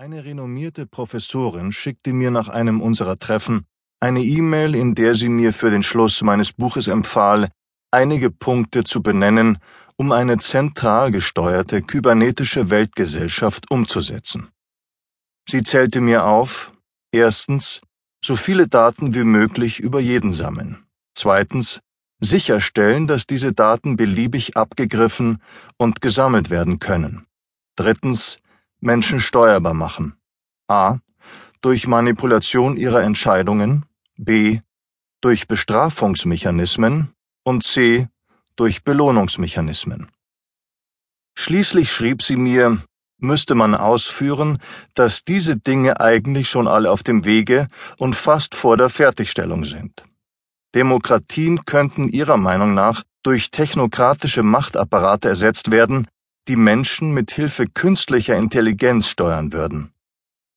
Eine renommierte Professorin schickte mir nach einem unserer Treffen eine E-Mail, in der sie mir für den Schluss meines Buches empfahl, einige Punkte zu benennen, um eine zentral gesteuerte kybernetische Weltgesellschaft umzusetzen. Sie zählte mir auf, erstens, so viele Daten wie möglich über jeden sammeln. Zweitens, sicherstellen, dass diese Daten beliebig abgegriffen und gesammelt werden können. Drittens, Menschen steuerbar machen. A. Durch Manipulation ihrer Entscheidungen. B. Durch Bestrafungsmechanismen. Und C. Durch Belohnungsmechanismen. Schließlich schrieb sie mir, müsste man ausführen, dass diese Dinge eigentlich schon alle auf dem Wege und fast vor der Fertigstellung sind. Demokratien könnten ihrer Meinung nach durch technokratische Machtapparate ersetzt werden, die Menschen mit Hilfe künstlicher Intelligenz steuern würden.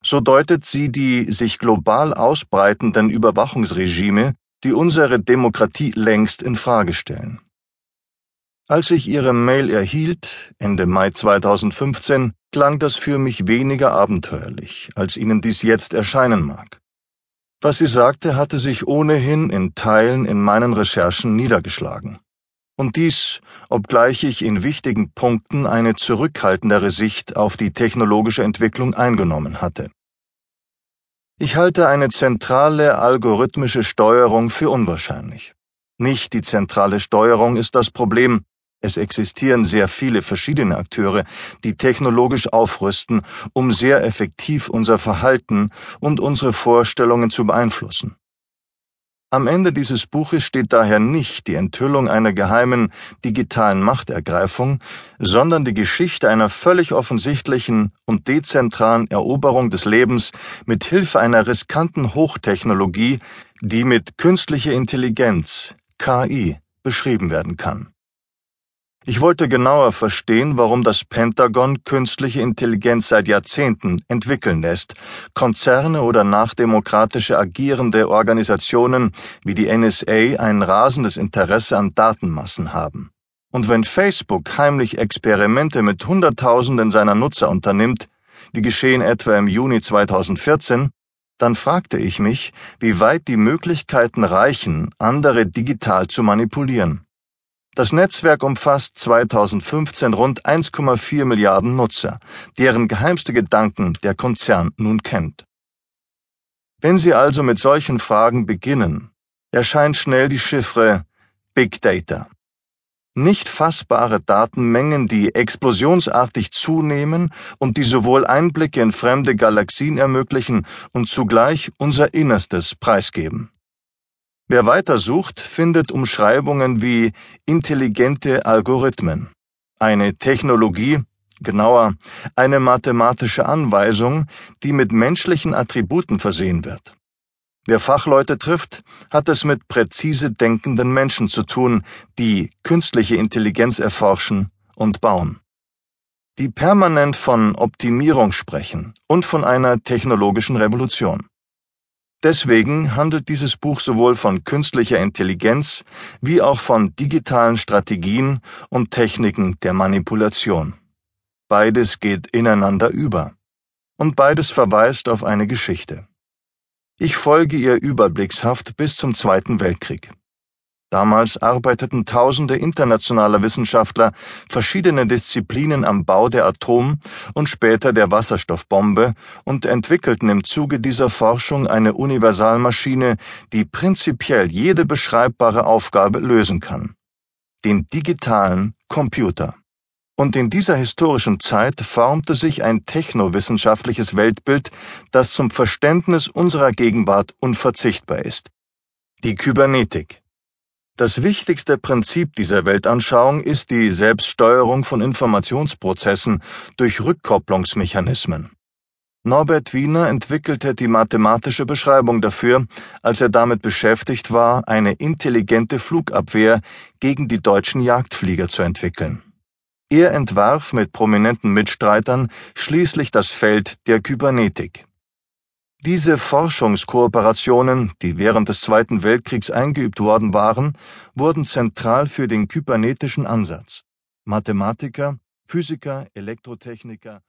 So deutet sie die sich global ausbreitenden Überwachungsregime, die unsere Demokratie längst in Frage stellen. Als ich ihre Mail erhielt, Ende Mai 2015, klang das für mich weniger abenteuerlich, als Ihnen dies jetzt erscheinen mag. Was sie sagte, hatte sich ohnehin in Teilen in meinen Recherchen niedergeschlagen und dies, obgleich ich in wichtigen Punkten eine zurückhaltendere Sicht auf die technologische Entwicklung eingenommen hatte. Ich halte eine zentrale algorithmische Steuerung für unwahrscheinlich. Nicht die zentrale Steuerung ist das Problem, es existieren sehr viele verschiedene Akteure, die technologisch aufrüsten, um sehr effektiv unser Verhalten und unsere Vorstellungen zu beeinflussen. Am Ende dieses Buches steht daher nicht die Enthüllung einer geheimen digitalen Machtergreifung, sondern die Geschichte einer völlig offensichtlichen und dezentralen Eroberung des Lebens mit Hilfe einer riskanten Hochtechnologie, die mit künstlicher Intelligenz KI beschrieben werden kann. Ich wollte genauer verstehen, warum das Pentagon künstliche Intelligenz seit Jahrzehnten entwickeln lässt, Konzerne oder nachdemokratische agierende Organisationen wie die NSA ein rasendes Interesse an Datenmassen haben. Und wenn Facebook heimlich Experimente mit Hunderttausenden seiner Nutzer unternimmt, wie geschehen etwa im Juni 2014, dann fragte ich mich, wie weit die Möglichkeiten reichen, andere digital zu manipulieren. Das Netzwerk umfasst 2015 rund 1,4 Milliarden Nutzer, deren geheimste Gedanken der Konzern nun kennt. Wenn Sie also mit solchen Fragen beginnen, erscheint schnell die Chiffre Big Data. Nicht fassbare Datenmengen, die explosionsartig zunehmen und die sowohl Einblicke in fremde Galaxien ermöglichen und zugleich unser Innerstes preisgeben. Wer weitersucht, findet Umschreibungen wie intelligente Algorithmen, eine Technologie, genauer eine mathematische Anweisung, die mit menschlichen Attributen versehen wird. Wer Fachleute trifft, hat es mit präzise denkenden Menschen zu tun, die künstliche Intelligenz erforschen und bauen. Die permanent von Optimierung sprechen und von einer technologischen Revolution. Deswegen handelt dieses Buch sowohl von künstlicher Intelligenz wie auch von digitalen Strategien und Techniken der Manipulation. Beides geht ineinander über. Und beides verweist auf eine Geschichte. Ich folge ihr überblickshaft bis zum Zweiten Weltkrieg. Damals arbeiteten tausende internationaler Wissenschaftler verschiedene Disziplinen am Bau der Atom- und später der Wasserstoffbombe und entwickelten im Zuge dieser Forschung eine Universalmaschine, die prinzipiell jede beschreibbare Aufgabe lösen kann. Den digitalen Computer. Und in dieser historischen Zeit formte sich ein technowissenschaftliches Weltbild, das zum Verständnis unserer Gegenwart unverzichtbar ist. Die Kybernetik. Das wichtigste Prinzip dieser Weltanschauung ist die Selbststeuerung von Informationsprozessen durch Rückkopplungsmechanismen. Norbert Wiener entwickelte die mathematische Beschreibung dafür, als er damit beschäftigt war, eine intelligente Flugabwehr gegen die deutschen Jagdflieger zu entwickeln. Er entwarf mit prominenten Mitstreitern schließlich das Feld der Kybernetik. Diese Forschungskooperationen, die während des Zweiten Weltkriegs eingeübt worden waren, wurden zentral für den kybernetischen Ansatz. Mathematiker, Physiker, Elektrotechniker